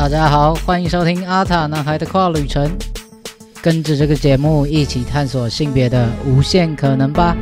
大家好，欢迎收听阿塔男孩的跨旅程，跟着这个节目一起探索性别的无限可能吧。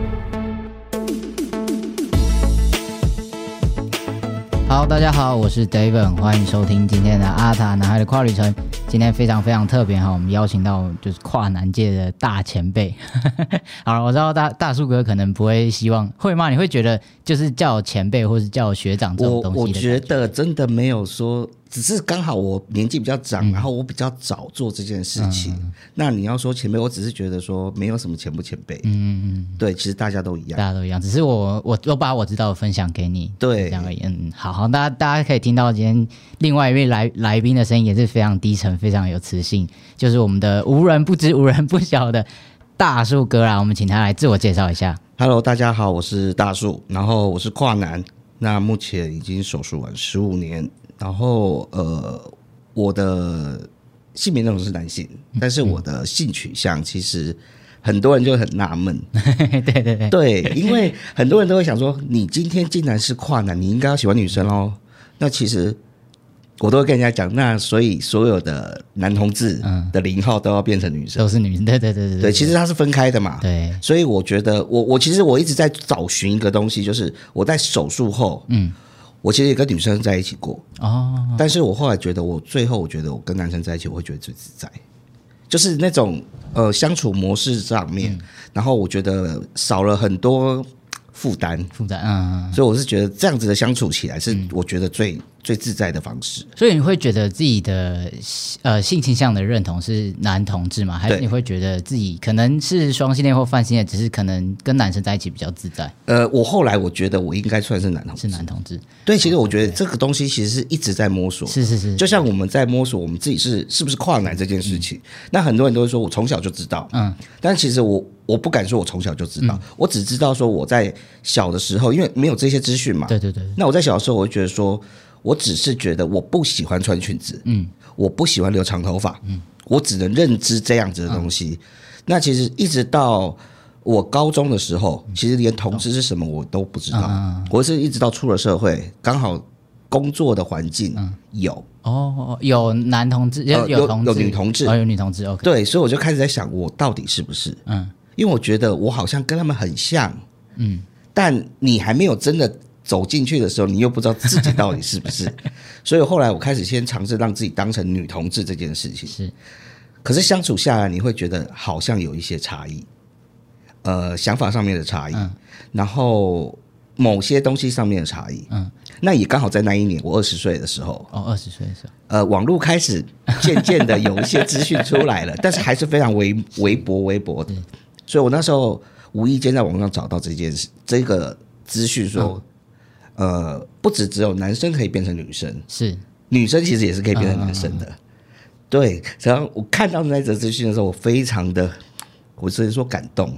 好，大家好，我是 David，欢迎收听今天的阿塔男孩的跨旅程。今天非常非常特别哈，我们邀请到就是跨男界的大前辈。好了，我知道大大树哥可能不会希望会吗？你会觉得就是叫前辈或是叫学长这种我东西的我觉得真的没有说，只是刚好我年纪比较长，然后我比较早做这件事情。那你要说前辈，我只是觉得说没有什么前不前辈。嗯嗯嗯，对，其实大家都一样。大家都一样，只是我我我把我知道的分享给你，对这样而已。嗯，好好，大家大家可以听到今天另外一位来来宾的声音也是非常低沉，非常有磁性，就是我们的无人不知、无人不晓的大树哥啦。我们请他来自我介绍一下。Hello，大家好，我是大树，然后我是跨男，那目前已经手术完十五年，然后呃，我的性别认同是男性，但是我的性取向其实很多人就很纳闷，对对对，对，因为很多人都会想说，你今天竟然是跨男，你应该要喜欢女生哦。那其实我都会跟人家讲，那所以所有的男同志的零号都要变成女生。都是女生，对对对对对，其实它是分开的嘛。对，所以我觉得，我我其实我一直在找寻一个东西，就是我在手术后，嗯，我其实也跟女生在一起过，哦，但是我后来觉得，我最后我觉得我跟男生在一起，我会觉得最自在，就是那种呃相处模式上面，嗯。然后我觉得少了很多负担，负担，嗯，嗯所以我是觉得这样子的相处起来是我觉得最、最自在的方式。所以你会觉得自己的呃性倾向的认同是男同志吗？还是你会觉得自己可能是双性恋或泛性恋，只是可能跟男生在一起比较自在，呃，我后来我觉得我应该算是男同志，是男同志？对，其实我觉得这个东西其实是一直在摸索。是是是，就像我们在摸索我们自己是是不是跨男这件事情，那很多人都会说我从小就知道，嗯，但其实我我不敢说我从小就知道，我只知道说我在小的时候，因为没有这些资讯嘛，对对对，那我在小的时候，我就觉得说，我只是觉得我不喜欢穿裙子，嗯，我不喜欢留长头发，嗯，我只能认知这样子的东西。那其实一直到我高中的时候，其实连同志是什么我都不知道，嗯我是一直到出了社会，刚好工作的环境有，哦，有男同志，有有有女同志。哦，有女同志，OK，对，所以我就开始在想，我到底是不是？嗯因为我觉得我好像跟他们很像，嗯，但你还没有真的走进去的时候，你又不知道自己到底是不是。所以后来我开始先尝试让自己当成女同志这件事情。是，可是相处下来，你会觉得好像有一些差异，呃，想法上面的差异，嗯然后某些东西上面的差异。嗯，那也刚好在那一年，我二十岁的时候，哦，二十岁的时候，呃，网络开始渐渐的有一些资讯出来了，但是还是非常微微薄微薄的。所以我那时候无意间在网上找到这件事，这个资讯说，呃，不只只有男生可以变成女生，是，女生其实也是可以变成男生的。对，然后我看到那则资讯的时候，我非常的，我只能说感动。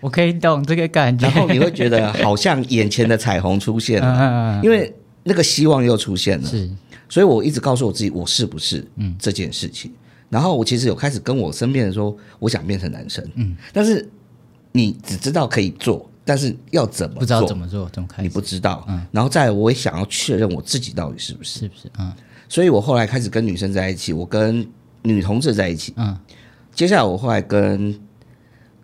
我可以懂这个感觉，然后你会觉得好像眼前的彩虹出现 嗯了，因为那个希望又出现了。是，所以我一直告诉我自己，我是不是嗯这件事情。然后我其实有开始跟我身边人说，我想变成男生，嗯，但是你只知道可以做，但是要怎么做，不知道怎么做，怎么开你，不知道。嗯然后再来，我也想要确认我自己到底是不是。是不是？嗯所以我后来开始跟女生在一起，我跟女同志在一起。嗯，接下来我后来跟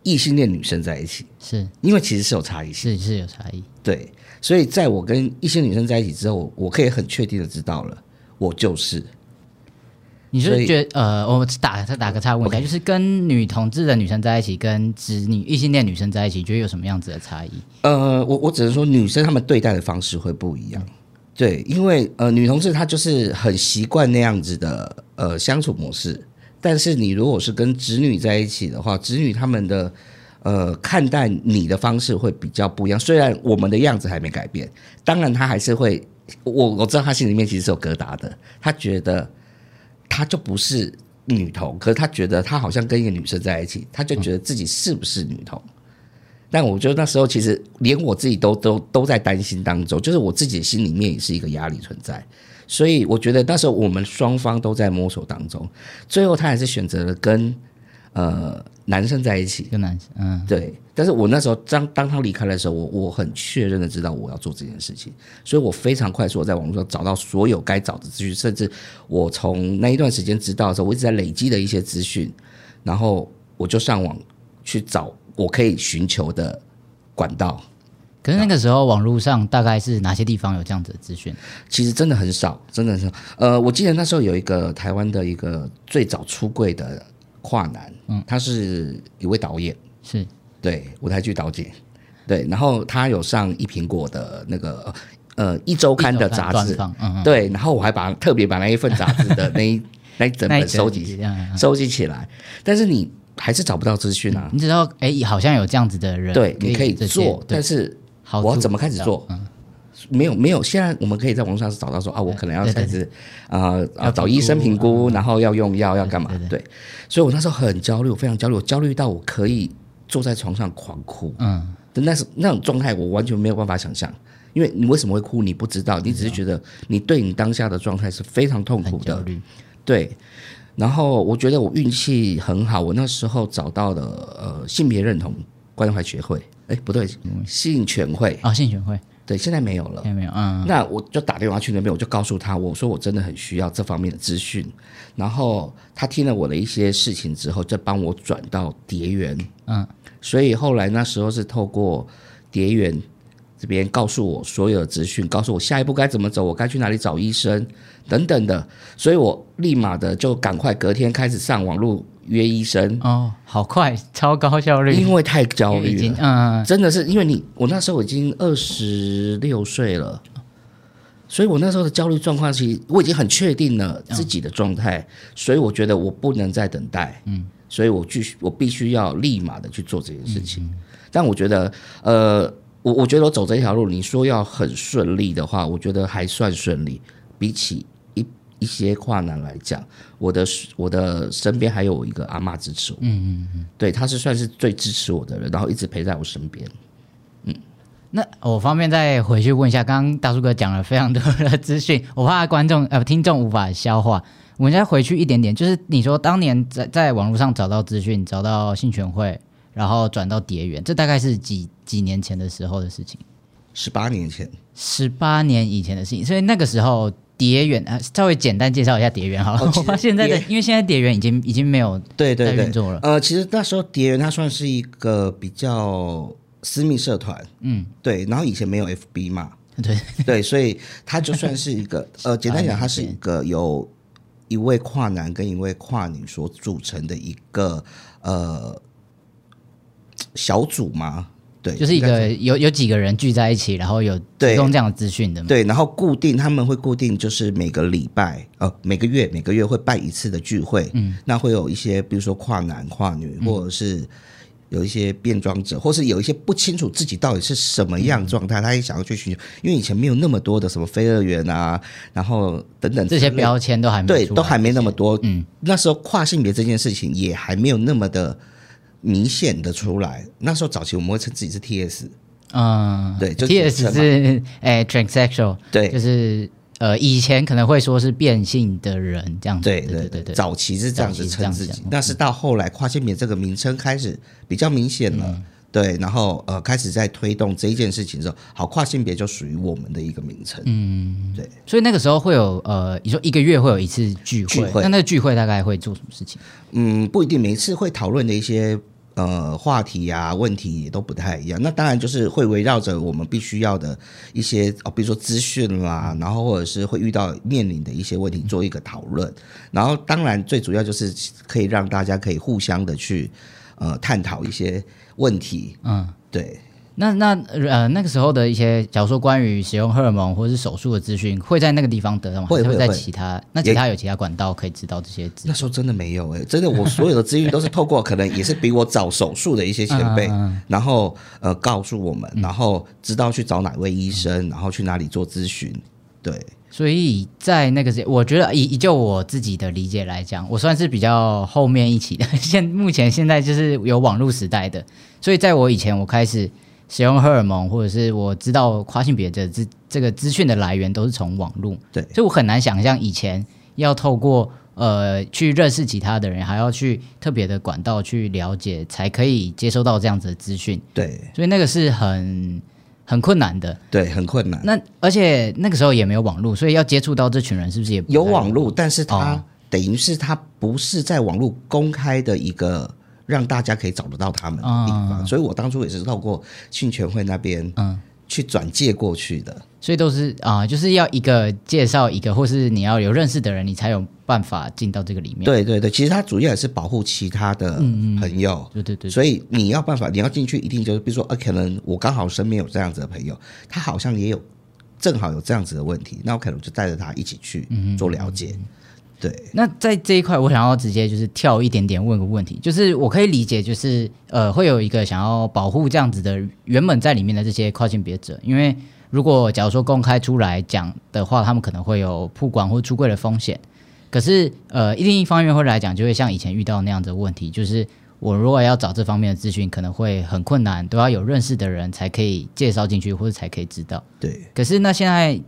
异性恋女生在一起，是因为其实是有差异性。是是有差异，对，所以在我跟异性女生在一起之后，我可以很确定的知道了，我就是。你是觉得呃，我打再打个岔问一下，就是跟女同志的女生在一起，跟直女异性恋女生在一起，觉得有什么样子的差异？呃，我我只能说，女生她们对待的方式会不一样。对，因为呃，女同志她就是很习惯那样子的呃相处模式，但是你如果是跟直女在一起的话，直女她们的呃看待你的方式会比较不一样。虽然我们的样子还没改变，当然她还是会，我我知道她心里面其实是有疙瘩的，她觉得他就不是女同，可是他觉得他好像跟一个女生在一起，他就觉得自己是不是女同。但我觉得那时候其实连我自己都都都在担心当中，就是我自己心里面也是一个压力存在，所以我觉得那时候我们双方都在摸索当中，最后他还是选择了跟呃男生在一起。跟男生，嗯，对，但是我那时候当当他离开的时候，我我很确认的知道我要做这件事情，所以我非常快速地在网络上找到所有该找的资讯，甚至我从那一段时间知道的时候，我一直在累积的一些资讯，然后我就上网去找我可以寻求的管道。可是那个时候网络上大概是哪些地方有这样子的资讯？其实真的很少，真的是呃，我记得那时候有一个台湾的一个最早出柜的跨男，嗯，他是一位导演，是。对舞台剧导演，对，然后他有上一苹果的那个呃一周刊的杂志，嗯嗯，对，然后我还把特别把那一份杂志的那一 那一整本收集收集起来，但是你还是找不到资讯啊，你知道，哎，好像有这样子的人，对，你可以做，但是好我要怎么开始做？没有没有，现在我们可以在网上是找到说啊，我可能要开始啊要啊找医生评评估估，然后要用药要干嘛？对所以我那时候很焦虑，我非常焦虑，我焦虑到我可以坐在床上狂哭。嗯，的那是那种状态，我完全没有办法想象。因为你为什么会哭，你不知道，你只是觉得你对你当下的状态是非常痛苦的，焦虑，对。然后我觉得我运气很好，我那时候找到了呃性别认同关怀学会，哎不对，性权会，啊，性权会对，现在没有了现。在没有，嗯，那我就打电话去那边，我就告诉他，我说我真的很需要这方面的资讯。然后他听了我的一些事情之后，就帮我转到蝶园。嗯，所以后来那时候是透过蝶园这边告诉我所有的资讯，告诉我下一步该怎么走，我该去哪里找医生等等的。所以我立马的就赶快隔天开始上网络约医生，哦，好快，超高效率，因为太焦虑。嗯，真的是因为你，我那时候已经二十六岁了，所以我那时候的焦虑状况，其实我已经很确定了自己的状态，所以我觉得我不能再等待，嗯，所以我继续，我必须要立马的去做这件事情。但我觉得，呃，我我觉得我走这条路，你说要很顺利的话，我觉得还算顺利，比起。一一些跨男来讲，我的我的身边还有一个阿妈支持我，嗯嗯嗯，对，她是算是最支持我的人，然后一直陪在我身边。那我方便再回去问一下，刚刚大叔哥讲了非常多的资讯，我怕观众呃听众无法消化。我们再回去一点点，就是你说当年在在网络上找到资讯，找到性权会，然后转到蝶园，这大概是几几年前的时候的事情，十八年前，十八年以前的事情。所以那个时候蝶园啊，稍微简单介绍一下蝶园好了。哦现在的，因为现在蝶园已经已经没有对对运，作了。呃，其实那时候蝶园它算是一个比较私密社团，嗯，对，然后以前没有 FB 嘛，对，对，所以它就算是一个呃，简单讲，它是一个由一位跨男跟一位跨女所组成的一个呃小组嘛，对，就是一个有有几个人聚在一起，然后有提供这样的资讯的嘛。对，然后固定他们会固定就是每个礼拜呃每个月每个月会办一次的聚会，嗯，那会有一些比如说跨男跨女，或者是有一些变装者，或是有一些不清楚自己到底是什么样状态，他也想要去寻求，因为以前没有那么多的什么飞乐园啊，然后等等这些标签都还没对都还没那么多，嗯，那时候跨性别这件事情也还没有那么的明显的出来，那时候早期我们会称自己是 TS，嗯，对就，T 简 S 是诶 transsexual，对。就是呃以前可能会说是变性的人这样子，对对对对对，早期是这样子称自己，但是到后来跨性别这个名称开始比较明显了。嗯。对，然后呃，开始在推动这一件事情之后，好，跨性别就属于我们的一个名称。嗯，对，所以那个时候会有呃，你说一个月会有一次聚会，聚会。那那个聚会大概会做什么事情？嗯，不一定每一次会讨论的一些呃话题啊、问题也都不太一样。那当然就是会围绕着我们必须要的一些哦，比如说资讯啦，然后或者是会遇到面临的一些问题做一个讨论。然后当然最主要就是可以让大家可以互相的去呃探讨一些问题。嗯，对。那那呃那个时候的一些，假如说关于使用荷尔蒙或者是手术的资讯，会在那个地方得到吗？会会会其他那其他有其他管道可以知道这些资那时候真的没有哎、真的我所有的资讯都是透过可能也是比我早手术的一些前辈，嗯然后呃告诉我们，然后知道去找哪位医生，然后去哪里做咨询。对，所以在那个时，我觉得以以就我自己的理解来讲，我算是比较后面一起的。现目前现在就是有网络时代的，所以在我以前我开始使用荷尔蒙，或者是我知道跨性别的资这个资讯的来源都是从网络，对所以我很难想象以前要透过呃去认识其他的人，还要去特别的管道去了解，才可以接收到这样子的资讯。对所以那个是很很困难的。对，很困难。那而且那个时候也没有网络，所以要接触到这群人，是不是也不有网络，但是他、哦等于是他不是在网络公开的一个让大家可以找得到他们的地方，所以我当初也是透过训全会那边嗯去转介过去的。所以都是啊、就是要一个介绍一个，或是你要有认识的人，你才有办法进到这个里面。对对对，其实它主要也是保护其他的朋友。对对对，所以你要办法，你要进去，一定就是，比如说，呃，可能我刚好身边有这样子的朋友，他好像也有正好有这样子的问题，那我可能就带着他一起去做了解。对，那在这一块，我想要直接就是跳一点点问个问题，就是我可以理解，就是呃，会有一个想要保护这样子的原本在里面的这些跨性别者，因为如果假如说公开出来讲的话，他们可能会有曝光或出柜的风险。可是呃，另一方面会来讲，就会像以前遇到那样子的问题，就是我如果要找这方面的资讯，可能会很困难，都要有认识的人才可以介绍进去，或者才可以知道。对，可是那现在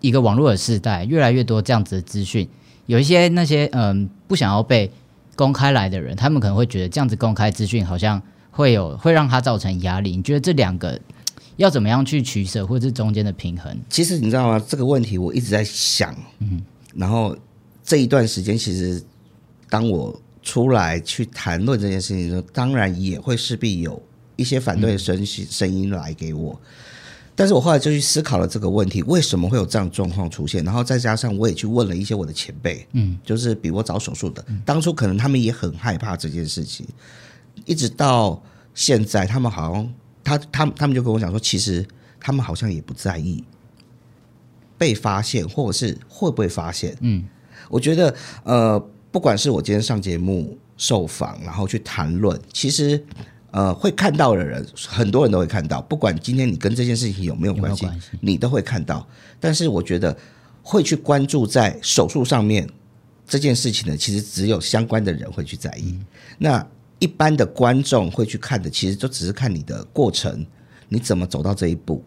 一个网络的时代，越来越多这样子的资讯，有一些那些嗯不想要被公开来的人，他们可能会觉得这样子公开资讯好像会有会让他造成压力。你觉得这两个要怎么样去取舍，或者是中间的平衡？其实你知道吗？这个问题我一直在想，嗯，然后这一段时间，其实当我出来去谈论这件事情的时候，当然也会势必有一些反对的声声音来给我。但是我后来就去思考了这个问题，为什么会有这样状况出现？然后再加上我也去问了一些我的前辈，嗯，就是比我早手术的，当初可能他们也很害怕这件事情，一直到现在，他们好像他他他们就跟我讲说，其实他们好像也不在意被发现，或者是会不会发现。嗯，我觉得呃，不管是我今天上节目受访，然后去谈论，其实呃会看到的人，很多人都会看到，不管今天你跟这件事情有没有关系你都会看到。但是我觉得会去关注在手术上面这件事情呢，其实只有相关的人会去在意。那一般的观众会去看的，其实就只是看你的过程，你怎么走到这一步。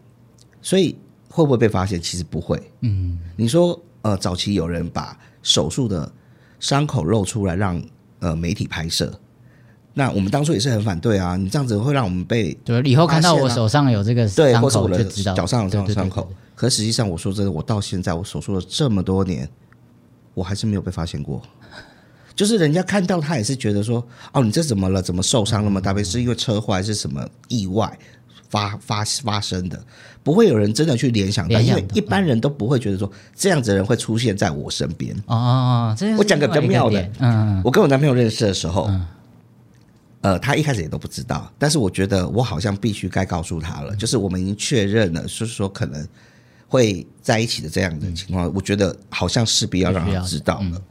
所以会不会被发现？其实不会。嗯，你说呃，早期有人把手术的伤口露出来让呃媒体拍摄，那我们当初也是很反对啊。你这样子会让我们被对，以后看到我手上有这个对，伤或者我的脚上有这种对对对伤口。可实际上，我说真的，我到现在我手术了这么多年，我还是没有被发现过。就是人家看到他也是觉得说，哦，你这怎么了？怎么受伤那么大？是因为车祸还是什么意外发发发生的？不会有人真的去联想到，因为一般人都不会觉得说这样子的人会出现在我身边。哦我讲个比较妙的嗯，我跟我男朋友认识的时候，呃，他一开始也都不知道，但是我觉得我好像必须该告诉他了，就是我们已经确认了，就是说可能会在一起的这样的情况，我觉得好像势必要让他知道了。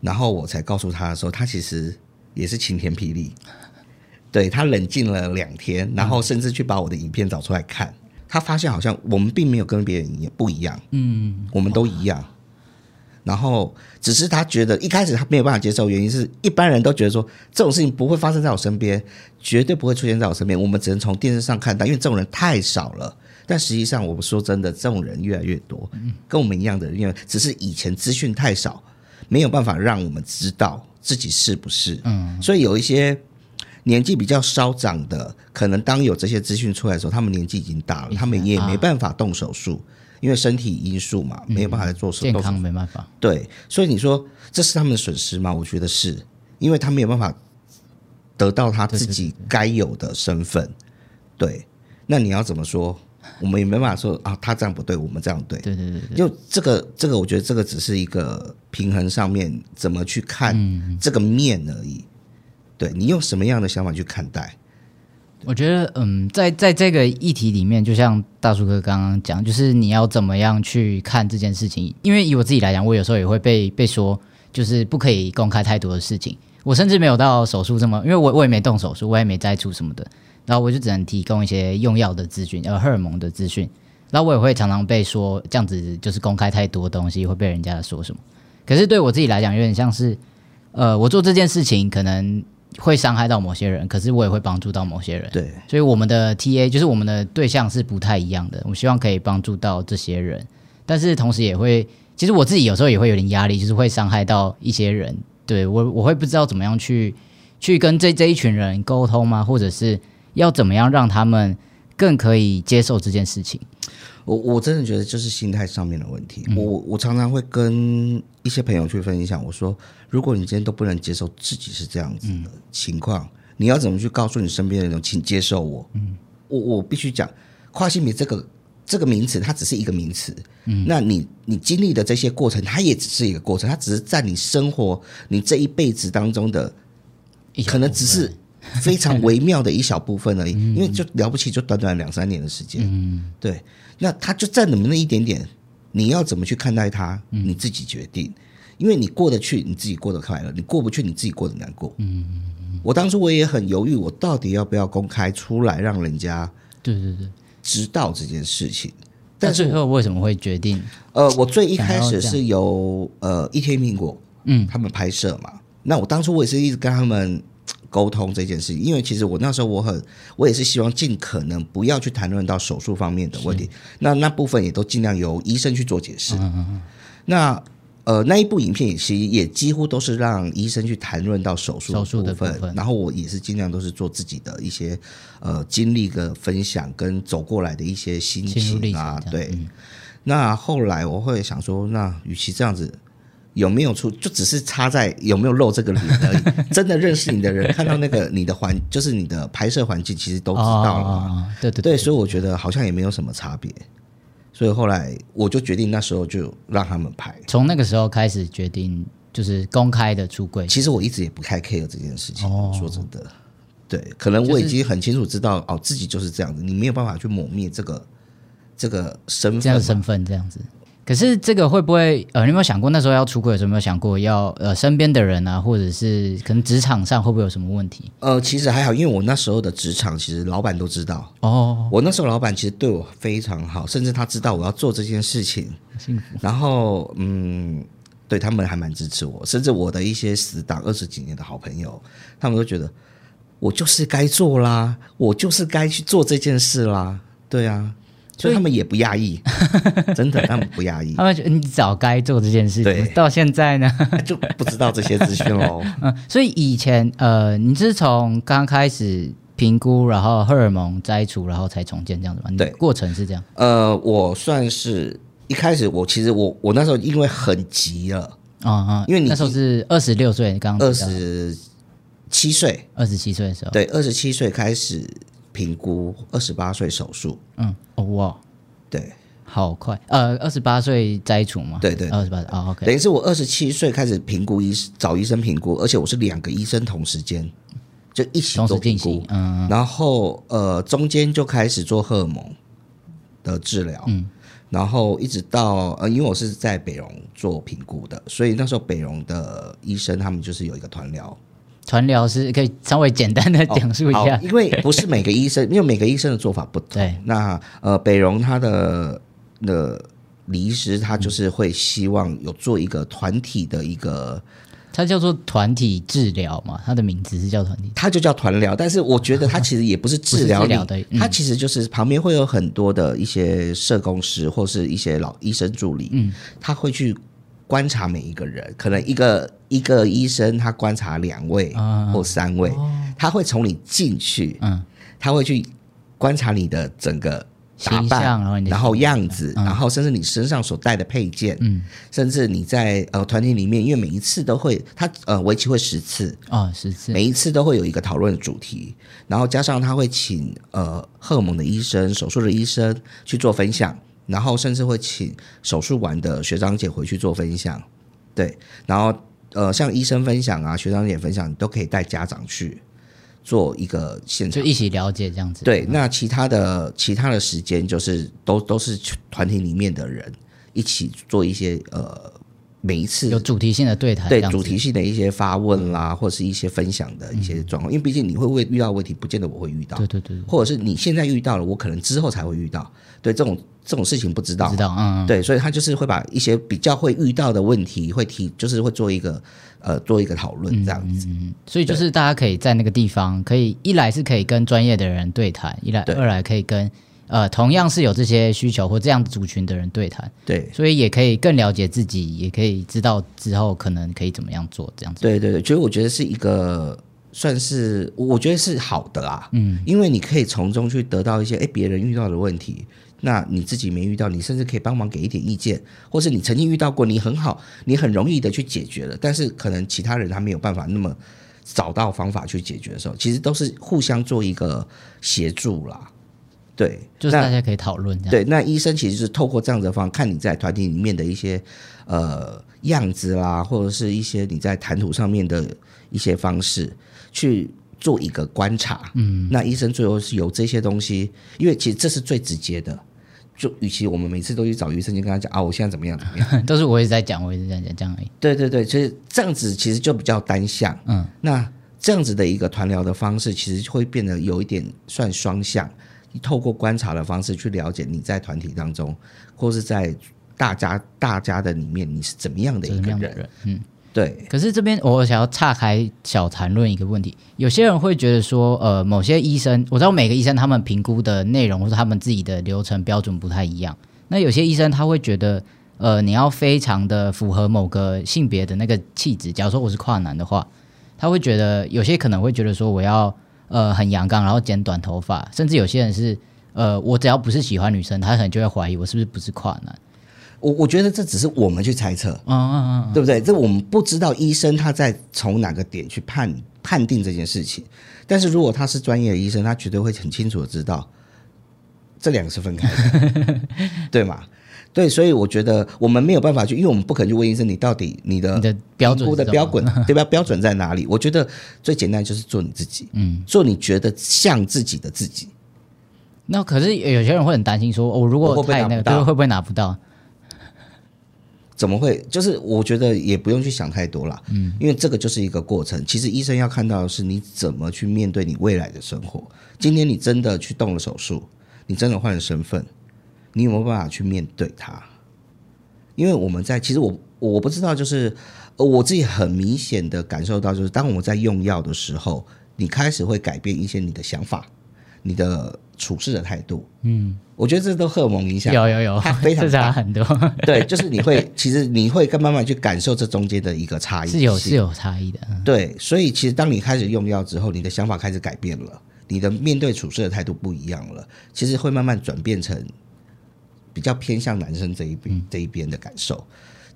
然后我才告诉他的时候，他其实也是晴天霹雳，对他冷静了两天，然后甚至去把我的影片找出来看，他发现好像我们并没有跟别人一样不一样，嗯，我们都一样。然后只是他觉得一开始他没有办法接受，原因是一般人都觉得说这种事情不会发生在我身边，绝对不会出现在我身边，我们只能从电视上看到，因为这种人太少了。但实际上，我们说真的，这种人越来越多，跟我们一样的人，因为只是以前资讯太少，没有办法让我们知道自己是不是。嗯，所以有一些年纪比较稍长的，可能当有这些资讯出来的时候，他们年纪已经大了，他们也没办法动手术，因为身体因素嘛，没有办法在做手健康。没办法。对，所以你说这是他们的损失吗？我觉得是，因为他没有办法得到他自己该有的身份。对，那你要怎么说？我们也没办法说啊，他这样不对，我们这样对。对对对对，就这个，这个，我觉得这个只是一个平衡上面怎么去看这个面而已。对你用什么样的想法去看待？我觉得，嗯，在在这个议题里面，就像大叔哥刚刚讲，就是你要怎么样去看这件事情。因为以我自己来讲，我有时候也会被被说，就是不可以公开太多的事情。我甚至没有到手术这么，因为我我也没动手术，我也没摘除什么的，然后我就只能提供一些用药的资讯，呃，荷尔蒙的资讯。然后我也会常常被说这样子就是公开太多东西会被人家说什么。可是对我自己来讲，有点像是，呃，我做这件事情可能会伤害到某些人，可是我也会帮助到某些人。对，所以我们的 TA 就是我们的对象是不太一样的。我希望可以帮助到这些人，但是同时也会其实我自己有时候也会有点压力，就是会伤害到一些人。对我，我会不知道怎么样去去跟这这一群人沟通吗？或者是要怎么样让他们更可以接受这件事情？我我真的觉得就是心态上面的问题。我我常常会跟一些朋友去分享，我说，如果你今天都不能接受自己是这样子的情况，你要怎么去告诉你身边的人，请接受我？嗯，我我必须讲，跨性别这个这个名词，它只是一个名词。嗯，那你你经历的这些过程，它也只是一个过程，它只是在你生活你这一辈子当中的，可能只是。非常微妙的一小部分而已，因为就了不起，就短短两三年的时间。嗯，对，那它就占你们那一点点，你要怎么去看待它，你自己决定。因为你过得去，你自己过得快乐；你过不去，你自己过得难过。嗯我当初我也很犹豫，我到底要不要公开出来，让人家对对对知道这件事情。但最后为什么会决定？呃，我最一开始是由呃一天苹果嗯他们拍摄嘛，那我当初我也是一直跟他们。沟通这件事情，因为其实我那时候我很，我也是希望尽可能不要去谈论到手术方面的问题，那那部分也都尽量由医生去做解释。嗯嗯嗯那呃那一部影片也其实也几乎都是让医生去谈论到手术的部分，然后我也是尽量都是做自己的一些呃经历的分享跟走过来的一些心情啊，对。那后来我会想说，那与其这样子。有没有出？就只是差在有没有露这个脸而已。真的认识你的人看到那个你的环，就是你的拍摄环境，其实都知道了。对对对，所以我觉得好像也没有什么差别。所以后来我就决定，那时候就让他们拍。从那个时候开始决定，就是公开的出柜。其实我一直也不太 care 这件事情。说真的，对，可能我已经很清楚知道哦，自己就是这样子，你没有办法去抹灭这个这个身份，这样身份这样子。可是这个会不会呃，你有没有想过那时候要出轨的时候，有没有想过要呃身边的人啊，或者是可能职场上会不会有什么问题？呃，其实还好，因为我那时候的职场其实老板都知道哦。我那时候老板其实对我非常好，甚至他知道我要做这件事情，幸福。然后嗯，对他们还蛮支持我，甚至我的一些死党二十几年的好朋友，他们都觉得我就是该做啦，我就是该去做这件事啦，对啊。所以他们也不压抑，真的，他们不压抑。他们觉得你早该做这件事情，到现在呢 就不知道这些资讯喽。嗯，所以以前呃，你是从刚开始评估，然后荷尔蒙摘除，然后才重建这样子吗？对，过程是这样。呃，我算是一开始，我其实我我那时候因为很急了啊啊，因为你那时候是二十六岁，刚二十七岁，二十七岁的时候，对，二十七岁开始。评估二十八岁手术，嗯，哦哇，对，好快，呃，二十八岁摘除嘛，对对，二十八岁啊，OK，等于是我二十七岁开始评估医找医生评估，而且我是两个医生同时间就一起做评估，嗯，然后呃中间就开始做荷尔蒙的治疗，嗯，然后一直到呃，因为我是在北荣做评估的，所以那时候北荣的医生他们就是有一个团疗。传疗师可以稍微简单的讲述一下，因为不是每个医生，因为每个医生的做法不同。对，那呃，北荣他的的李医师他就是会希望有做一个团体的一个，他叫做团体治疗嘛，他的名字是叫团体，他就叫团疗。但是我觉得他其实也不是治疗的，他其实就是旁边会有很多的一些社工师或是一些老医生助理，嗯，他会去。观察每一个人，可能一个一个医生他观察两位或三位，他会从你进去，嗯，他会去观察你的整个打扮，然后样子，然后甚至你身上所带的配件，嗯，甚至你在呃团体里面，因为每一次都会，他呃为期会十次啊，十次，每一次都会有一个讨论的主题，然后加上他会请呃荷尔蒙的医生、手术的医生去做分享。然后甚至会请手术完的学长姐回去做分享，对，然后呃，像医生分享啊，学长姐分享，你都可以带家长去做一个现场，就一起了解这样子。对，那其他的其他的时间就是都都是团体里面的人一起做一些呃。每一次有主题性的对谈，对主题性的一些发问啦，或者是一些分享的一些状况，因为毕竟你会会遇到问题，不见得我会遇到，对对对，或者是你现在遇到了，我可能之后才会遇到，对这种这种事情不知道，知道，嗯，对，所以他就是会把一些比较会遇到的问题会提，就是会做一个呃做一个讨论这样子，所以就是大家可以在那个地方，可以一来是可以跟专业的人对谈，一来二来可以跟。呃同样是有这些需求或这样族群的人对谈，对。所以也可以更了解自己，也可以知道之后可能可以怎么样做这样子。对对对，其实我觉得是一个算是我觉得是好的啦，嗯，因为你可以从中去得到一些哎别人遇到的问题。那你自己没遇到，你甚至可以帮忙给一点意见，或是你曾经遇到过，你很好，你很容易的去解决了，但是可能其他人他没有办法那么找到方法去解决的时候，其实都是互相做一个协助啦。对，就是大家可以讨论。对，那医生其实是透过这样子的方法，看你在团体里面的一些呃样子啦，或者是一些你在谈吐上面的一些方式，去做一个观察。嗯，那医生最后是由这些东西，因为其实这是最直接的。就与其我们每次都去找医生，就跟他讲啊，我现在怎么样怎么样。都是我一直在讲，我一直在讲这样而已。对对对，其实这样子其实就比较单向。嗯，那这样子的一个团疗的方式，其实会变得有一点算双向。你透过观察的方式去了解你在团体当中，或是在大家大家的里面，你是怎么样的一个人？嗯。对，可是这边我想要岔开小谈论一个问题，有些人会觉得说，呃，某些医生，我知道每个医生他们评估的内容或者他们自己的流程标准不太一样。那有些医生他会觉得，呃，你要非常的符合某个性别的那个气质。假如说我是跨男的话，他会觉得有些可能会觉得说我要呃很阳刚，然后剪短头发，甚至有些人是呃我只要不是喜欢女生，他可能就会怀疑我是不是不是跨男。我我觉得这只是我们去猜测，嗯嗯嗯，对不对？这我们不知道医生他在从哪个点去判判定这件事情。但是如果他是专业的医生，他绝对会很清楚的知道这两个是分开的，对吗？对，所以我觉得我们没有办法去，因为我们不可能去问医生你到底你的你的标准的标准 对吧？标准在哪里？我觉得最简单就是做你自己，嗯，做你觉得像自己的自己。那可是有些人会很担心说，我、如果太那个，会不会拿不到？怎么会？就是我觉得也不用去想太多啦，嗯，因为这个就是一个过程。其实医生要看到的是你怎么去面对你未来的生活。今天你真的去动了手术，你真的换了身份，你有没有办法去面对它？因为我们在其实我我不知道，就是呃我自己很明显的感受到，就是当我们在用药的时候，你开始会改变一些你的想法，你的处事的态度。嗯，我觉得这都荷尔蒙影响。有有有它非，常这差大很多，对，就是你会，其实你会更慢慢去感受这中间的一个差异，是有是有差异的。嗯对，所以其实当你开始用药之后，你的想法开始改变了，你的面对处事的态度不一样了，其实会慢慢转变成比较偏向男生这一边、嗯这一边的感受。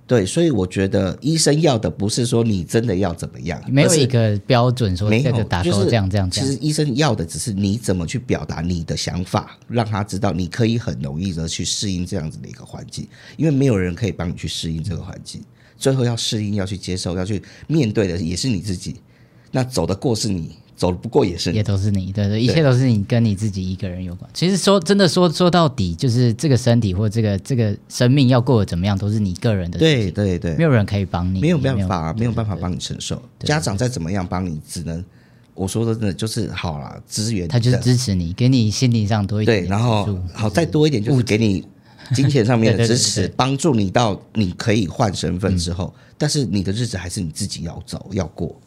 对，所以我觉得医生要的不是说你真的要怎么样，没有一个标准说这个打就是勾这样这样这样。其实医生要的只是你怎么去表达你的想法，让他知道你可以很容易的去适应这样子的一个环境，因为没有人可以帮你去适应这个环境，最后要适应、要去接受、要去面对的也是你自己。那走的过是你，走得不过也是你。也。都是你，对对，一切都是你跟你自己一个人有关。其实说真的说说到底，就是这个身体或这个这个生命要过得怎么样，都是你个人的事情，对对对，没有人可以帮你，没有办法，没有办法帮你承受。家长再怎么样帮你，只能我说的真的就是好了，资源他就是支持你，给你心理上多一点对，然后好再多一点就是给你金钱上面的 支持帮助你到你可以换身份之后，但是你的日子还是你自己要走要过。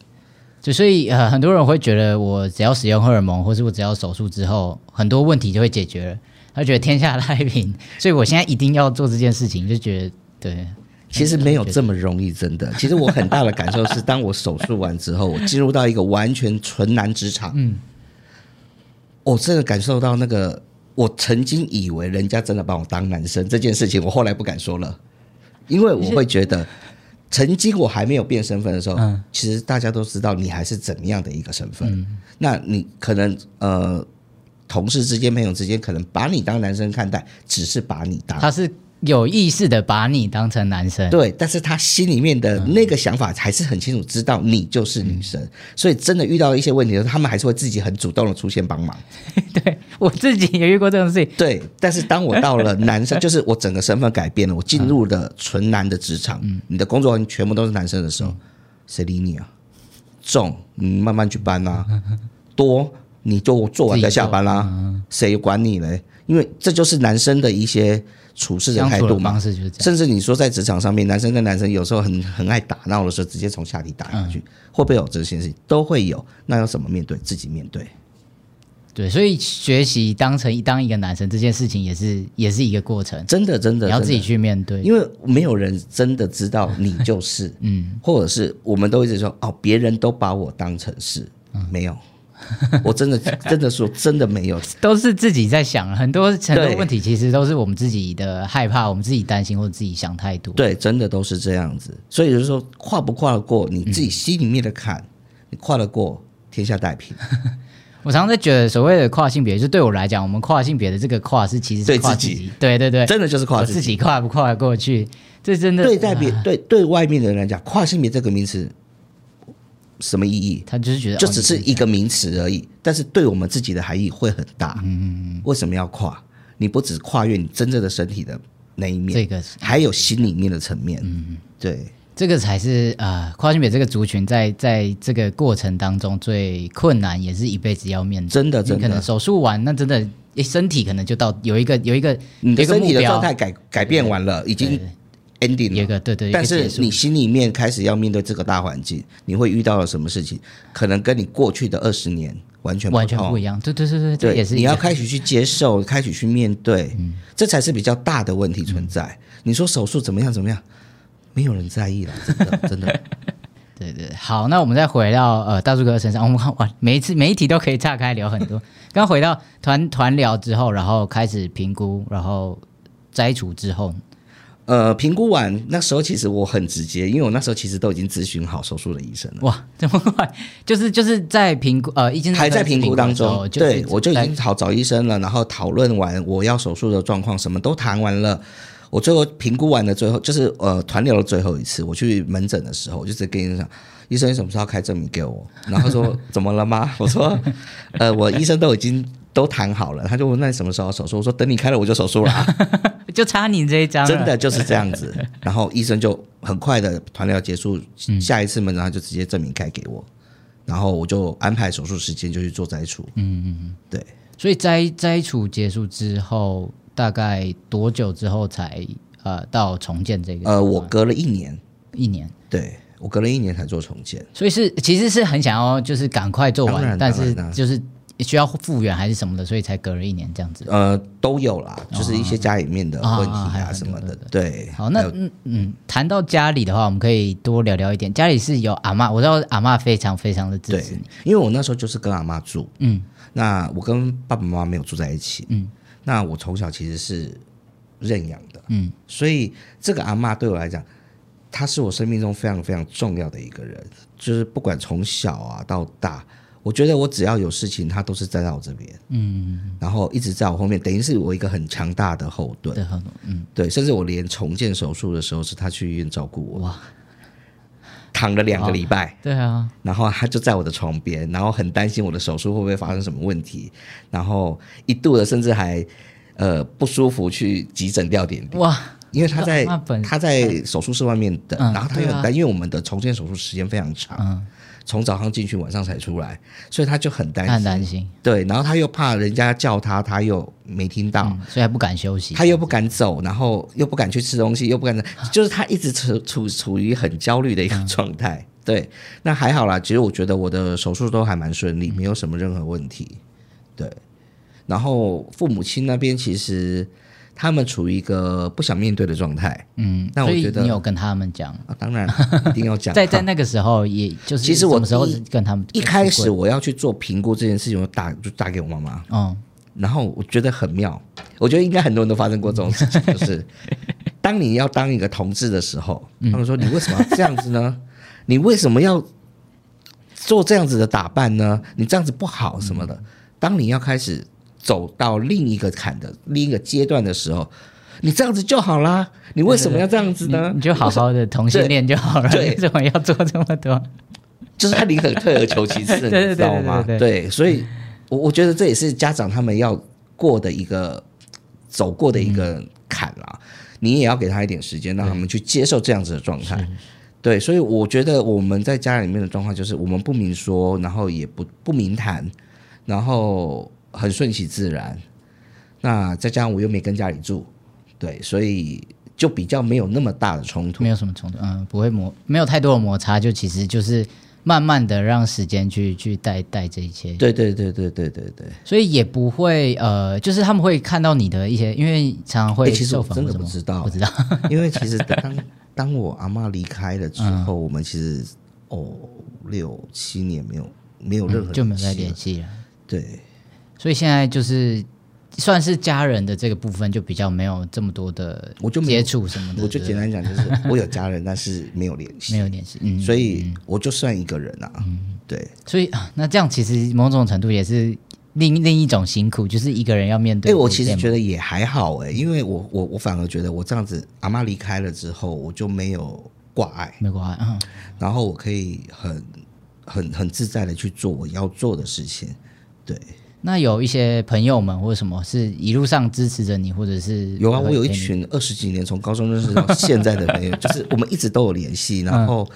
就所以呃，很多人会觉得我只要使用荷尔蒙，或是我只要手术之后，很多问题就会解决了。他觉得天下太平，所以我现在一定要做这件事情，就觉得对。其实没有这么容易，真的。其实我很大的感受是，当我手术完之后，我进入到一个完全纯男职场，嗯，我真的感受到那个，我曾经以为人家真的把我当男生这件事情，我后来不敢说了，因为我会觉得，曾经我还没有变身份的时候，嗯其实大家都知道你还是怎么样的一个身份，那你可能呃。同事之间、朋友之间，可能把你当男生看待，只是把你当他是有意识的把你当成男生，对，但是他心里面的那个想法还是很清楚，知道你就是女生，所以真的遇到一些问题的时候，他们还是会自己很主动的出现帮忙。对我自己也遇过这种事情。对，但是当我到了男生，就是我整个身份改变了，我进入了纯男的职场，你的工作环境全部都是男生的时候，谁理你啊？重，你慢慢去搬啦、多你就做完再下班啦、谁管你嘞？因为这就是男生的一些处事的态度嘛方。式就是这样。甚至你说在职场上面，男生跟男生有时候很很爱打闹的时候，直接从下底打下去，会不会有这些事情？都会有。那要怎么面对？自己面对。对，所以学习当成当一个男生这件事情也是也是一个过程，真的真的，你要自己去面对。因为没有人真的知道你就是，嗯，或者是我们都一直说哦，别人都把我当成是，嗯没有，我真的真的说真的没有，都是自己在想，很多很多对问题其实都是我们自己的害怕，我们自己担心或者自己想太多。对，真的都是这样子。所以就是说，跨不跨得过你自己嗯心里面的坎，你跨得过，天下太平。我常常在觉得，所谓的跨性别，就对我来讲，我们跨性别的这个跨是其实是对自己跨自己，对对对，真的就是跨自己。跨不跨得过去，这真的对在别对对外面的人来讲，跨性别这个名词什么意义？他就是觉得就哦只是一个名词而已，但是对我们自己的含义会很大。嗯，为什么要跨？你不只跨越你真正的身体的那一面，这个还有心里面的层面。嗯，对，这个才是呃跨性别这个族群在在这个过程当中最困难，也是一辈子要面对。真的真你可能的，手术完，那真的诶身体可能就到有一个有一个你的身体的状态改改变完了，已经 ending 有。个对对，但是你心里面开始要面对这个大环境，你会遇到了什么事情？可能跟你过去的二十年完全完全不一样。对对对对，这对，也是你要开始去接受，开始去面对，这才是比较大的问题存在。你说手术怎么样怎么样，没有人在意了，真的 真的。对对，好，那我们再回到呃大树哥身上，我们看哇，每一次每一题都可以岔开聊很多。刚回到团团聊之后，然后开始评估，然后摘除之后，呃，评估完那时候其实我很直接，因为我那时候其实都已经咨询好手术的医生了，哇，这么快，就是就是在评估呃，已经还在评估当中。就是对，我就已经好找医生了，然后讨论完我要手术的状况，什么都谈完了。我最后评估完的最后就是呃团聊的最后一次，我去门诊的时候，我就直接跟医生讲，医生你什么时候开证明给我？然后说 怎么了吗？我说呃我医生都已经都谈好了，他就问那你什么时候手术？我说等你开了我就手术了啊、就差你这一张，真的就是这样子。然后医生就很快的团疗结束，嗯下一次门诊他就直接证明开给我，然后我就安排手术时间就去做摘除。嗯嗯嗯，对。所以摘摘除结束之后，大概多久之后才呃到重建这个？呃，我隔了一年，一年。对我隔了一年才做重建。所以是其实是很想要就是赶快做完，但是就是需要复原还是什么的，所以才隔了一年这样子。呃，都有啦，就是一些家里面的问题啊什么的。对，好，那嗯嗯，谈到家里的话，我们可以多聊聊一点。家里是有阿嬷，我知道阿嬷非常非常的支对持你。，因为我那时候就是跟阿妈住，嗯那我跟爸爸妈妈没有住在一起，嗯，那我从小其实是认养的，嗯，所以这个阿嬷对我来讲，她是我生命中非常非常重要的一个人，就是不管从小啊到大，我觉得我只要有事情，他都是站在我这边，嗯，然后一直在我后面，等于是我一个很强大的后盾，对，嗯。对，甚至我连重建手术的时候，是他去医院照顾我，哇，躺了两个礼拜。对啊，然后他就在我的床边，然后很担心我的手术会不会发生什么问题，然后一度的甚至还呃不舒服去急诊吊点滴，哇，因为他在他在手术室外面等，嗯然后他又很担，因为我们的重建手术时间非常长，嗯，从早上进去晚上才出来，所以他就很担心，担心，对，然后他又怕人家叫他，他又没听到。嗯，所以还不敢休息。他又不敢走，然后又不敢去吃东西，又不敢，就是他一直处处处于很焦虑的一个状态。对，那还好啦，其实我觉得我的手术都还蛮顺利，没有什么任何问题。对，然后父母亲那边其实他们处于一个不想面对的状态嗯，那我觉得你有跟他们讲，啊，当然 一定要讲。在在那个时候，也就是其实我时候一跟他们一开始我要去做评估这件事情，我打就打给我妈妈，嗯然后我觉得很妙，我觉得应该很多人都发生过这种事情，就是 当你要当一个同志的时候，他们说你为什么要这样子呢？你为什么要做这样子的打扮呢？你这样子不好什么的。当你要开始走到另一个坎的另一个阶段的时候，你这样子就好啦。你为什么要这样子你呢？你就好好的同性恋就好了，对 为什么要做这么多？就是他宁可退而求其次，你知道吗？对对对，所以我我觉得这也是家长他们要过的一个走过的一个坎啦。你也要给他一点时间，让他们去接受这样子的状态。对，所以我觉得我们在家里面的状况就是，我们不明说，然后也不不明谈，然后很顺其自然。那再加上我又没跟家里住，对，所以就比较没有那么大的冲突没。有什么冲突，嗯，不会磨，没有太多的摩擦，就其实就是慢慢的让时间去去带带这一切，对对对对对对对。所以也不会呃，就是他们会看到你的一些，因为常常会欸其实我真的不知道不知道，因为其实当当我阿妈离开了之后，我们其实哦六七年没有没有任何嗯就没有再联系了。对，所以现在就是算是家人的这个部分，就比较没有这么多的我就接触什么的，我就简单讲，就是 我有家人，但是没有联系，没有联系，嗯，所以我就算一个人啊。对，所以啊，那这样其实某种程度也是另另一种辛苦，就是一个人要面对哎、对。我其实觉得得也还好哎、因为我我我反而觉得我这样子，阿妈离开了之后，我就没有挂碍，没挂碍，嗯，然后我可以很很很自在的去做我要做的事情。对，那有一些朋友们或者什么是一路上支持着你，或者是有啊，我有一群二十几年从高中认识到现在的朋友，就是我们一直都有联系，然后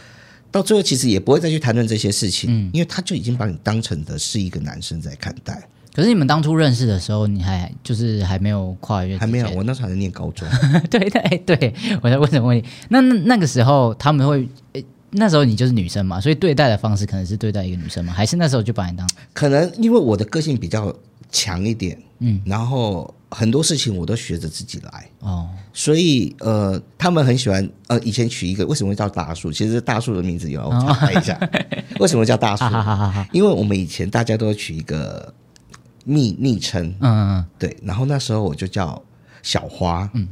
到最后其实也不会再去谈论这些事情，因为他就已经把你当成的是一个男生在看待，可是你们当初认识的时候，你还就是还没有跨越，还没有，我那时候还在念高中，对对哎对，我在问什么问题？那那那个时候他们会，诶那时候你就是女生嘛，所以对待的方式可能是对待一个女生嘛，还是那时候就把你当可能因为我的个性比较强一点，嗯，然后很多事情我都学着自己来。哦，所以呃，他们很喜欢呃，以前取一个为什么会叫大树？其实大树的名字有要我查一下，为什么叫大树？因为我们以前大家都会取一个昵昵称，嗯嗯。对，然后那时候我就叫小花，嗯，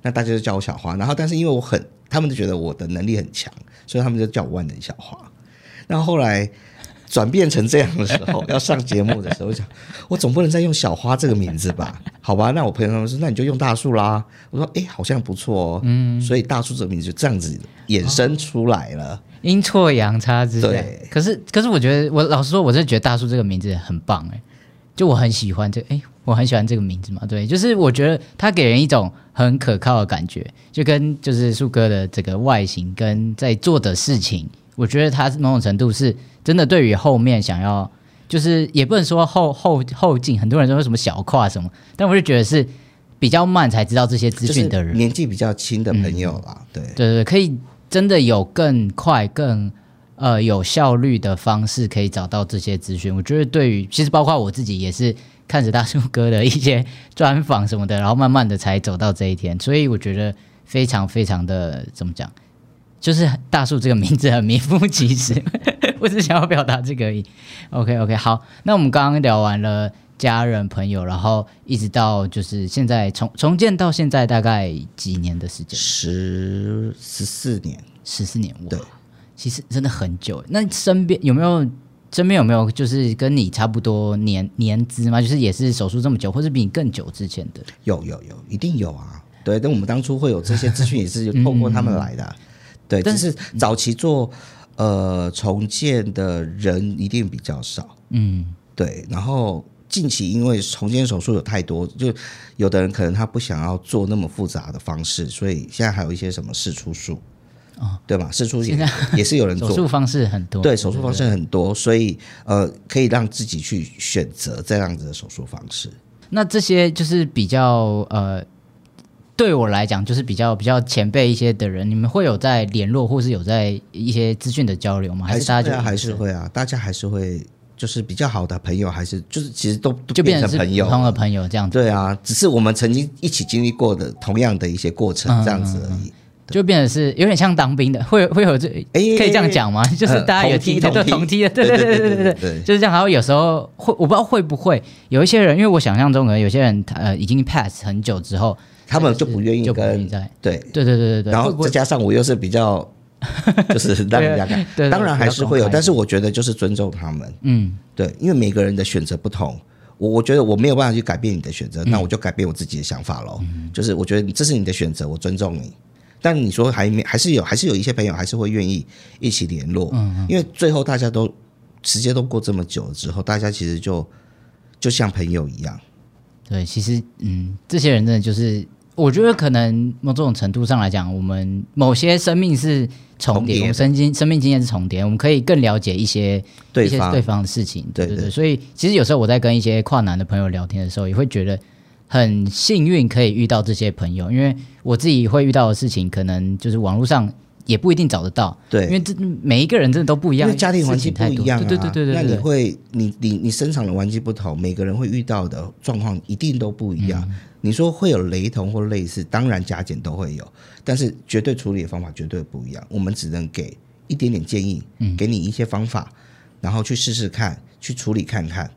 那大家就叫我小花，然后但是因为我很，他们就觉得我的能力很强，所以他们就叫我万能小花。然后后来转变成这样的时候，要上节目的时候，我想我总不能再用小花这个名字吧？好吧，那我朋友他们说，那你就用大树啦。我说，哎，好像不错哦，嗯，所以大树这个名字就这样子衍生出来了。阴错阳差之下对，可是可是我觉得我老实说，我真的觉得大叔这个名字很棒哎，就我很喜欢这哎，我很喜欢这个名字嘛，对，就是我觉得他给人一种很可靠的感觉，就跟就是树哥的这个外形跟在做的事情，我觉得他某种程度是真的对于后面想要。就是也不能说后后后进，很多人说什么小跨什么，但我就觉得是比较慢才知道这些资讯的人，年纪比较轻的朋友啦，对，对对对，可以真的有更快、更呃有效率的方式可以找到这些资讯。我觉得对于其实包括我自己也是看着大树哥的一些专访什么的，然后慢慢的才走到这一天，所以我觉得非常非常的怎么讲，就是大树这个名字很名副其实。我只想要表达这个而已。OK OK，好，那我们刚刚聊完了家人朋友，然后一直到就是现在重重建到现在大概几年的时间？十十四年，十四年，哇对，其实真的很久。那身边有没有身边有没有就是跟你差不多年年资吗？就是也是手术这么久，或是比你更久之前的？有有有，一定有啊。对，但我们当初会有这些资讯，也是透过他们来的啊。对，但是早期做呃重建的人一定比较少。嗯，对，然后近期因为重建手术有太多，就有的人可能他不想要做那么复杂的方式，所以现在还有一些什么试出术，哦，对吧？试出也 也是有人做。手术方式很多，对，手术方式很多，所以呃，可以让自己去选择这样子的手术方式。那这些就是比较呃，对我来讲就是比较比较前辈一些的人，你们会有在联络，或是有在一些资讯的交流吗？还是大家还是会啊，大家还是会，就是比较好的朋友，还是就是其实都都就变成朋友普通的朋友这样子，对啊，只是我们曾经一起经历过的同样的一些过程，嗯这样子而已。就变成是有点像当兵的，会会有这哎可以这样讲吗？就是大家有同梯梯的，对同梯同梯的，对对对对对对就是这样。然后有时候会，我不知道会不会有一些人，因为我想象中可能有些人呃已经 pass 很久之后，他们就不愿意就不愿意跟再对，对对对对对，然后再加上我又是比较，就是让人家看对对，当然还是会有，但是我觉得就是尊重他们，嗯对，因为每个人的选择不同。我我觉得我没有办法去改变你的选择，那我就改变我自己的想法喽。就是我觉得这是你的选择，我尊重你。但你说还没还是有还是有一些朋友还是会愿意一起联络，因为最后大家都时间都过这么久了之后，大家其实就就像朋友一样。对，其实嗯，这些人真的就是，我觉得可能某种程度上来讲，我们某些生命是重叠，生经生命经验是重叠，我们可以更了解一些对方一些对方的事情。对对所以其实有时候我在跟一些跨男的朋友聊天的时候，也会觉得很幸运可以遇到这些朋友，因为我自己会遇到的事情，可能就是网络上也不一定找得到，对因为这每一个人真的都不一样，因为家庭环境不一样啊，对对对对对，那你会，你你你生长的环境不同，每个人会遇到的状况一定都不一样。嗯你说会有雷同或类似，当然加减都会有，但是绝对处理的方法绝对不一样。我们只能给一点点建议，嗯给你一些方法，然后去试试看，去处理看看。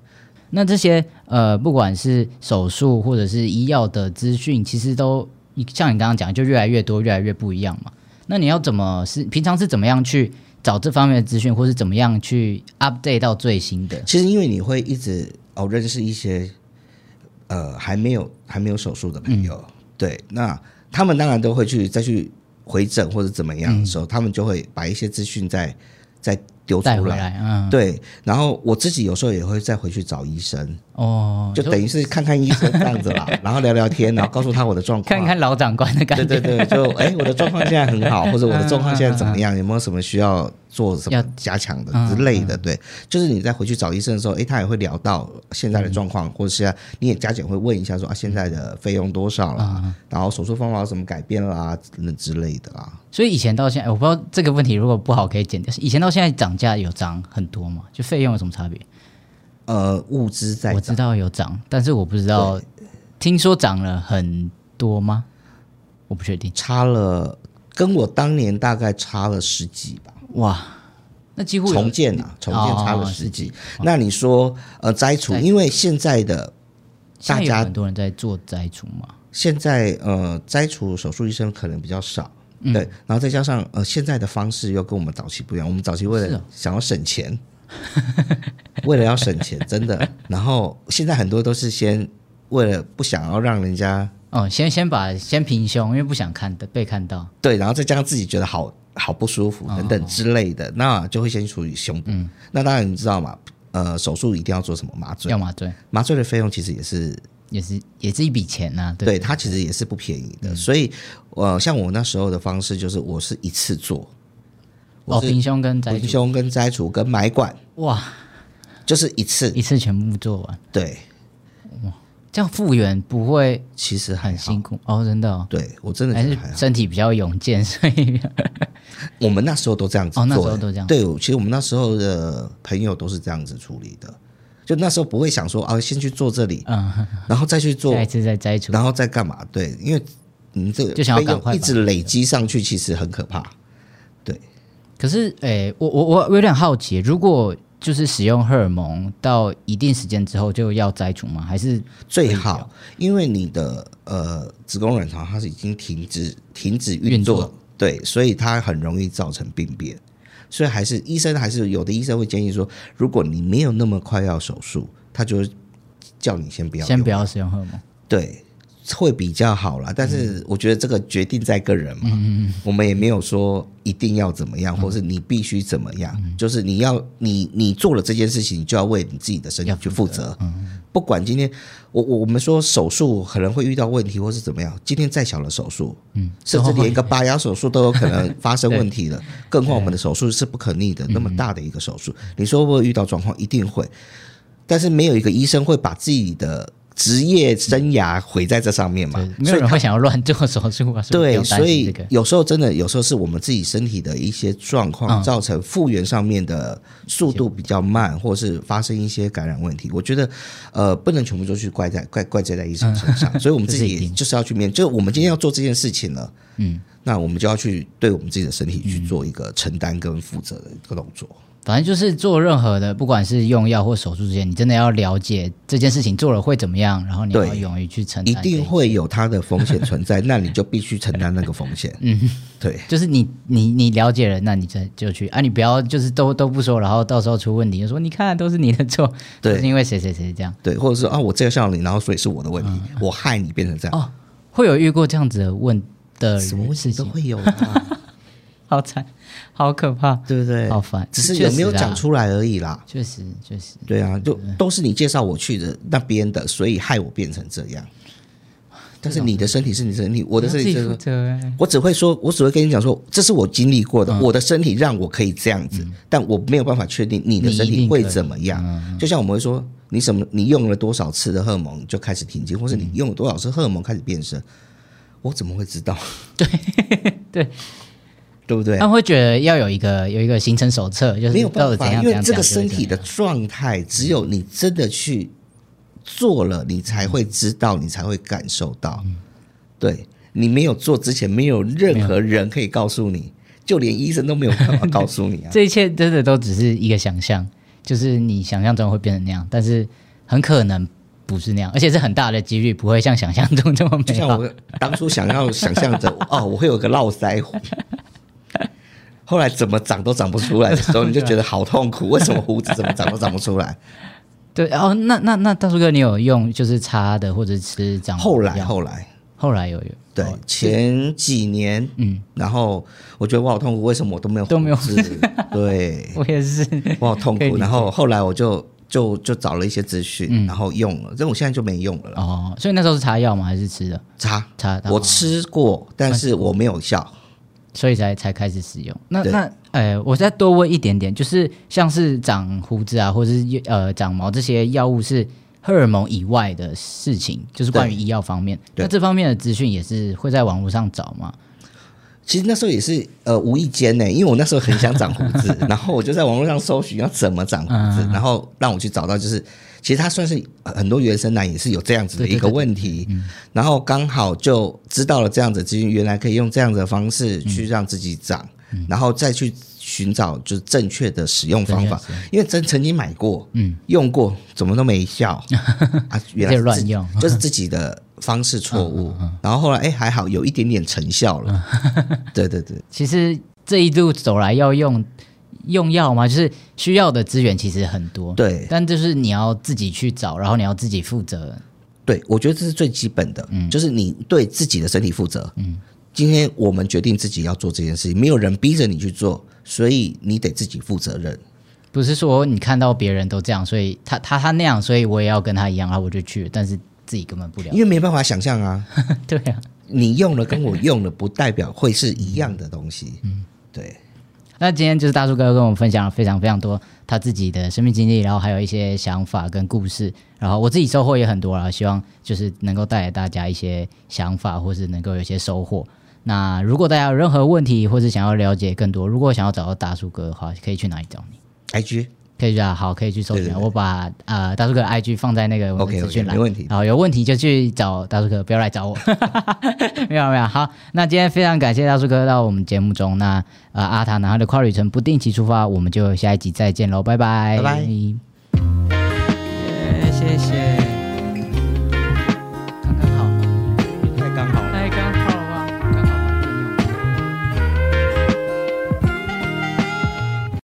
那这些呃，不管是手术或者是医药的资讯，其实都像你刚刚讲，就越来越多，越来越不一样嘛。那你要怎么是平常是怎么样去找这方面的资讯，或是怎么样去 update 到最新的？其实因为你会一直哦认识一些呃还没有还没有手术的朋友，嗯对，那他们当然都会去再去回诊或者怎么样的时候，他们就会把一些资讯再再丢出来。来，嗯，对，然后我自己有时候也会再回去找医生，哦，就等于是看看医生这样子啦，然后聊聊天，然后告诉他我的状况，看看老长官的感觉，对对对，就哎，我的状况现在很好，或者我的状况现在怎么样？有没有什么需要做什要么加强的之类的？对，就是你再回去找医生的时候，哎，他也会聊到现在的状况，或者是你也加减会问一下说啊，现在的费用多少啦，然后手术方法有什么改变啦，等等之类的啦。所以以前到现在，我不知道这个问题如果不好可以剪掉。以前到现在涨价有涨很多吗？就费用有什么差别？呃，物资在我知道有涨，但是我不知道，听说涨了很多吗？我不确定。差了，跟我当年大概差了十几吧。哇，那几乎重建啊，重建差了哦十几。那你说呃摘除，因为现在的大家很多人在做摘除嘛。现在呃摘除手术医生可能比较少。嗯对，然后再加上呃，现在的方式又跟我们早期不一样。我们早期为了想要省钱，为了要省钱，真的。然后现在很多都是先为了不想要让人家哦，先先把先平胸，因为不想看的被看到。对，然后再加上自己觉得好好不舒服等等之类的，那就会先处理胸部。那当然你知道嘛，呃，手术一定要做什么麻醉要，麻醉麻醉的费用其实也是也是也是一笔钱呐、对对它其实也是不便宜的。所以呃，像我那时候的方式就是我是一次做，我哦，是平胸跟平胸跟摘除跟埋管，哇，就是一次。一次全部做完，对，哇这样复原不会其实很辛。苦哦，真的哦。对我真的还是。身体比较勇健，所以我们那时候都这样子做、哦那时候欸都这样对，其实我们那时候的朋友都是这样子处理的。就那时候不会想说啊，先去做这里，嗯，然后再去做下一次再摘除。然后再干嘛？对，因为你这个就想要赶快一直累积上去，其实很可怕。对可是，诶、我我我我有点好奇，如果就是使用荷尔蒙到一定时间之后就要摘除吗？还是最好，因为你的呃子宫卵巢它是已经停止停止运作，运作对，所以它很容易造成病变。所以还是医生还是有的医生会建议说，如果你没有那么快要手术，他就会叫你先不要先不要使用荷尔蒙？对，会比较好啦。但是我觉得这个决定在个人嘛，我们也没有说一定要怎么样，或是你必须怎么样，就是你要你你做了这件事情，你就要为你自己的身体去负责。不管今天我我我们说手术可能会遇到问题，或是怎么样，今天再小的手术，嗯，甚至连一个拔牙手术都有可能发生问题了，更何况我们的手术是不可逆的，那么大的一个手术，你说会不会遇到状况？一定会。但是没有一个医生会把自己的职业生涯毁在这上面嘛，，没有人会想要乱做手术啊。对，所以有时候真的，有时候是我们自己身体的一些状况，嗯造成复原上面的速度比较慢，或是发生一些感染问题。我觉得，呃，不能全部都去怪在怪怪罪在医生身上，所以我们自己就是要去面，就是我们今天要做这件事情了，嗯，那我们就要去对我们自己的身体去做一个承担跟负责的一个动作。反正就是做任何的，不管是用药或手术之前，你真的要了解这件事情做了会怎么样，然后你要勇于去承担一。定会有它的风险存在，那你就必须承担那个风险。嗯，对。就是你你你了解了，那你再就去啊，你不要就是都都不说，然后到时候出问题就说你看都是你的错，对是因为谁谁谁这样。对，或者是啊，我这样像你，然后所以是我的问题，我害你变成这样，哦，会有遇过这样子的问的什么问题都会有啊，好惨，好可怕，对不对？好烦。只是有没有讲？出来而已啦。确实确实，对啊，就都是你介绍我去的那边的，所以害我变成这样。但是你的身体是你的身体，我的身体是。我只会说，我只会跟你讲说，这是我经历过的，我的身体让我可以这样子，但我没有办法确定你的身体会怎么样。就像我们会说，你什么，你用了多少次的荷尔蒙就开始停经，或是你用了多少次荷尔蒙开始变深，我怎么会知道？对不对他？们会觉得要有一个有一个行程手册，就是没有到底怎办法，因为这个身体的状态，只有你真的去做了，你才会知道，你才会感受到。嗯对你没有做之前，没有任何人可以告诉你，就连医生都没有办法告诉你啊。这一切真的都只是一个想象，就是你想象中会变成那样，但是很可能不是那样，而且是很大的几率不会像想象中这么美好。就像我当初想要想象着，哦，我会有个络腮胡，后来怎么长都长不出来的时候，你就觉得好痛苦。为什么胡子怎么长都长不出来？对，哦，那那那大叔哥，你有用就是擦的或者吃长后来药后来，后来有有对哦前几年，嗯，然后我觉得我好痛苦，为什么我都没有都没有？对，我也是，我好痛苦。然后后来我就就就找了一些资讯，嗯然后用了，但我现在就没用了。哦，所以那时候是擦药吗？还是吃的？擦，擦的，我哦吃过，但是我没有效。所以才才开始使用。那那呃，我再多问一点点，就是像是长胡子啊，或者是呃长毛这些药物是荷尔蒙以外的事情，就是关于对医药方面。那这方面的资讯也是会在网络上找吗？其实那时候也是呃无意间呢，因为我那时候很想长胡子，然后我就在网络上搜寻要怎么长胡子，嗯然后让我去找到，就是其实它算是呃很多原生男也是有这样子的一个问题，然后刚好就知道了这样子的资讯，原来可以用这样的方式去让自己长，然后再去寻找就是正确的使用方法。因为真曾经买过，嗯，用过怎么都没效。啊，原来乱用。就是自己的方式错误，然后后来哎还好有一点点成效了，对对对。其实这一路走来要用用药吗？就是需要的资源其实很多，，对但就是你要自己去找，然后你要自己负责。对，我觉得这是最基本的，嗯就是你对自己的身体负责。嗯，今天我们决定自己要做这件事情，没有人逼着你去做，所以你得自己负责任。不是说你看到别人都这样，所以他他他那样，所以我也要跟他一样，啊我就去了，但是自己根本不了因。为没办法想象啊，对啊，你用了跟我用了，不代表会是一样的东西。嗯，对，那今天就是大叔哥跟我们分享了非常非常多他自己的生命经历，然后还有一些想法跟故事，然后我自己收获也很多啦，希望就是能够带给大家一些想法，或是能够有一些收获。那如果大家有任何问题，或是想要了解更多，如果想要找到大叔哥的话，可以去哪里找你？IG 可以去啊，好，可以去搜寻。对对对我把呃大叔哥的 IG 放在那个我们资讯栏没问题好，有问题就去找大叔哥，不要来找我。没有没有，好，那今天非常感谢大叔哥到我们节目中。那呃阿塔男孩的跨旅程不定期出发，我们就下一集再见喽，拜拜，拜拜谢谢。